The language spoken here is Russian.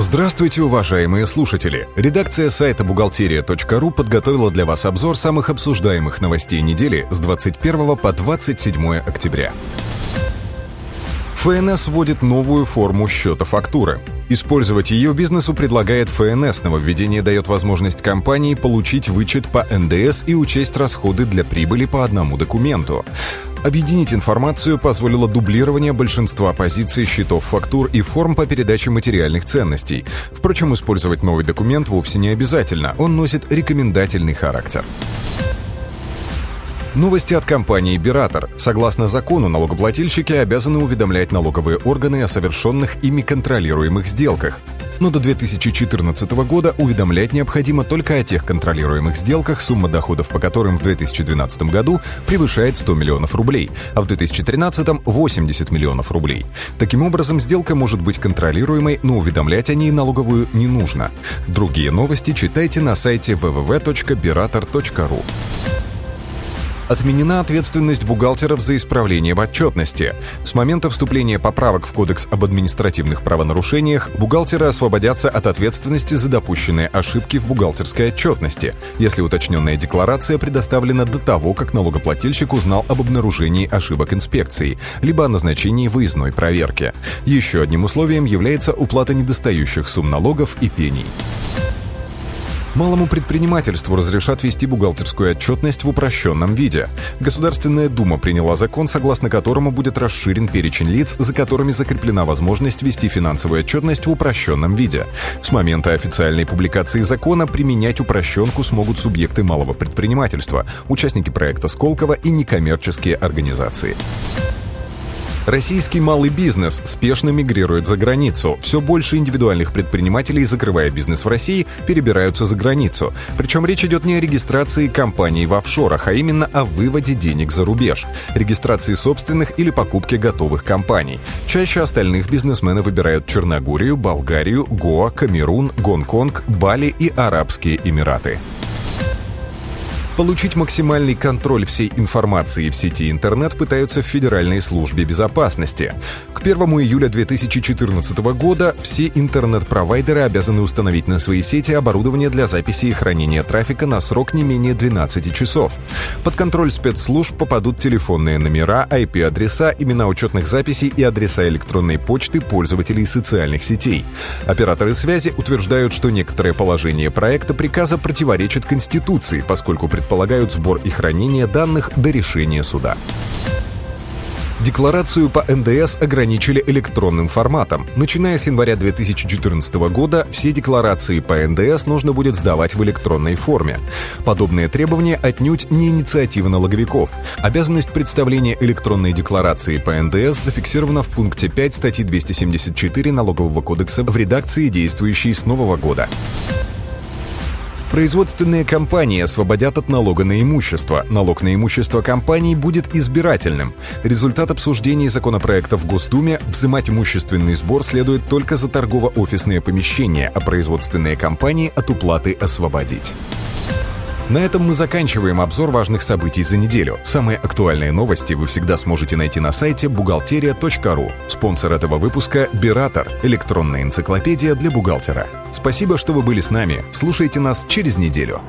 Здравствуйте, уважаемые слушатели! Редакция сайта бухгалтерия.ру подготовила для вас обзор самых обсуждаемых новостей недели с 21 по 27 октября. ФНС вводит новую форму счета фактуры. Использовать ее бизнесу предлагает ФНС. Нововведение дает возможность компании получить вычет по НДС и учесть расходы для прибыли по одному документу. Объединить информацию позволило дублирование большинства позиций счетов фактур и форм по передаче материальных ценностей. Впрочем, использовать новый документ вовсе не обязательно, он носит рекомендательный характер. Новости от компании «Биратор». Согласно закону, налогоплательщики обязаны уведомлять налоговые органы о совершенных ими контролируемых сделках. Но до 2014 года уведомлять необходимо только о тех контролируемых сделках, сумма доходов по которым в 2012 году превышает 100 миллионов рублей, а в 2013 – 80 миллионов рублей. Таким образом, сделка может быть контролируемой, но уведомлять о ней налоговую не нужно. Другие новости читайте на сайте www.berator.ru. Отменена ответственность бухгалтеров за исправление в отчетности. С момента вступления поправок в Кодекс об административных правонарушениях бухгалтеры освободятся от ответственности за допущенные ошибки в бухгалтерской отчетности, если уточненная декларация предоставлена до того, как налогоплательщик узнал об обнаружении ошибок инспекции, либо о назначении выездной проверки. Еще одним условием является уплата недостающих сумм налогов и пений. Малому предпринимательству разрешат вести бухгалтерскую отчетность в упрощенном виде. Государственная Дума приняла закон, согласно которому будет расширен перечень лиц, за которыми закреплена возможность вести финансовую отчетность в упрощенном виде. С момента официальной публикации закона применять упрощенку смогут субъекты малого предпринимательства, участники проекта Сколково и некоммерческие организации. Российский малый бизнес спешно мигрирует за границу. Все больше индивидуальных предпринимателей, закрывая бизнес в России, перебираются за границу. Причем речь идет не о регистрации компаний в офшорах, а именно о выводе денег за рубеж, регистрации собственных или покупке готовых компаний. Чаще остальных бизнесмены выбирают Черногорию, Болгарию, Гоа, Камерун, Гонконг, Бали и Арабские Эмираты. Получить максимальный контроль всей информации в сети интернет пытаются в Федеральной службе безопасности. К 1 июля 2014 года все интернет-провайдеры обязаны установить на свои сети оборудование для записи и хранения трафика на срок не менее 12 часов. Под контроль спецслужб попадут телефонные номера, IP-адреса, имена учетных записей и адреса электронной почты пользователей социальных сетей. Операторы связи утверждают, что некоторые положения проекта приказа противоречат Конституции, поскольку предполагают предполагают сбор и хранение данных до решения суда. Декларацию по НДС ограничили электронным форматом. Начиная с января 2014 года все декларации по НДС нужно будет сдавать в электронной форме. Подобные требования отнюдь не инициатива налоговиков. Обязанность представления электронной декларации по НДС зафиксирована в пункте 5 статьи 274 Налогового кодекса в редакции, действующей с нового года. Производственные компании освободят от налога на имущество. Налог на имущество компаний будет избирательным. Результат обсуждений законопроекта в Госдуме – взимать имущественный сбор следует только за торгово-офисные помещения, а производственные компании от уплаты освободить. На этом мы заканчиваем обзор важных событий за неделю. Самые актуальные новости вы всегда сможете найти на сайте бухгалтерия.ру. Спонсор этого выпуска – Биратор, электронная энциклопедия для бухгалтера. Спасибо, что вы были с нами. Слушайте нас через неделю.